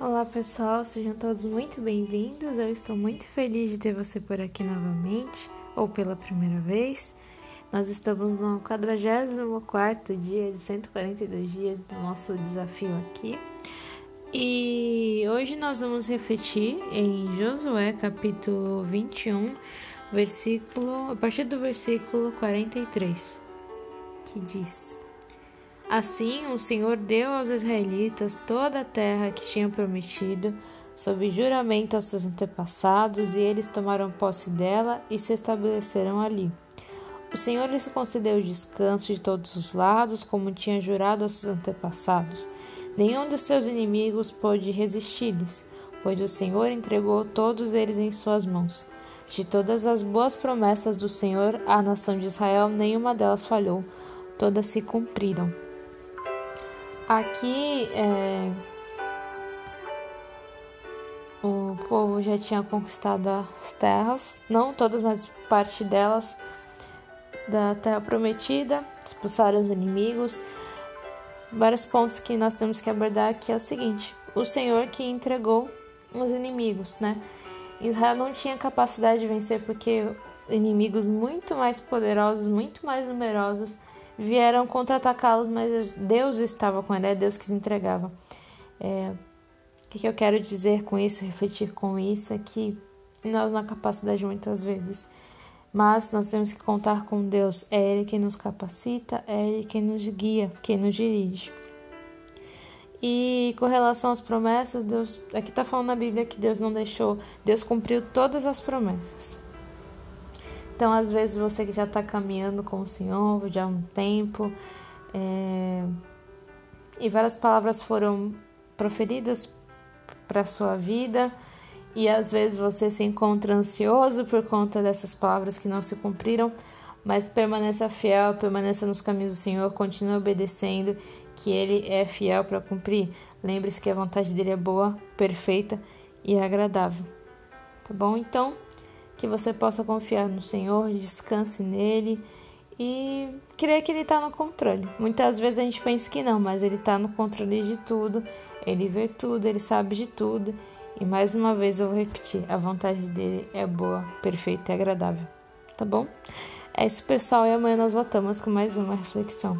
Olá pessoal, sejam todos muito bem-vindos. Eu estou muito feliz de ter você por aqui novamente, ou pela primeira vez. Nós estamos no 44 dia de 142 dias do nosso desafio aqui. E hoje nós vamos refletir em Josué capítulo 21, versículo, a partir do versículo 43, que diz: Assim, o Senhor deu aos israelitas toda a terra que tinha prometido, sob juramento aos seus antepassados, e eles tomaram posse dela e se estabeleceram ali. O Senhor lhes concedeu descanso de todos os lados, como tinha jurado aos seus antepassados. Nenhum dos seus inimigos pôde resistir-lhes, pois o Senhor entregou todos eles em suas mãos. De todas as boas promessas do Senhor à nação de Israel, nenhuma delas falhou, todas se cumpriram. Aqui é, o povo já tinha conquistado as terras, não todas, mas parte delas da terra prometida, expulsaram os inimigos. Vários pontos que nós temos que abordar aqui é o seguinte: o Senhor que entregou os inimigos, né? Israel não tinha capacidade de vencer porque inimigos muito mais poderosos, muito mais numerosos vieram contra-atacá-los, mas Deus estava com ele, é Deus que os entregava. É, o que, que eu quero dizer com isso, refletir com isso, é que nós na capacidade muitas vezes, mas nós temos que contar com Deus. É Ele quem nos capacita, é Ele quem nos guia, quem nos dirige. E com relação às promessas, Deus, aqui está falando na Bíblia que Deus não deixou, Deus cumpriu todas as promessas. Então, às vezes, você que já está caminhando com o Senhor já há um tempo, é... e várias palavras foram proferidas para a sua vida, e às vezes você se encontra ansioso por conta dessas palavras que não se cumpriram, mas permaneça fiel, permaneça nos caminhos do Senhor, continue obedecendo, que Ele é fiel para cumprir. Lembre-se que a vontade dele é boa, perfeita e agradável. Tá bom? Então, que você possa confiar no Senhor, descanse nele e crer que ele está no controle. Muitas vezes a gente pensa que não, mas ele está no controle de tudo, ele vê tudo, ele sabe de tudo. E mais uma vez eu vou repetir: a vontade dele é boa, perfeita e agradável. Tá bom? É isso, pessoal, e amanhã nós voltamos com mais uma reflexão.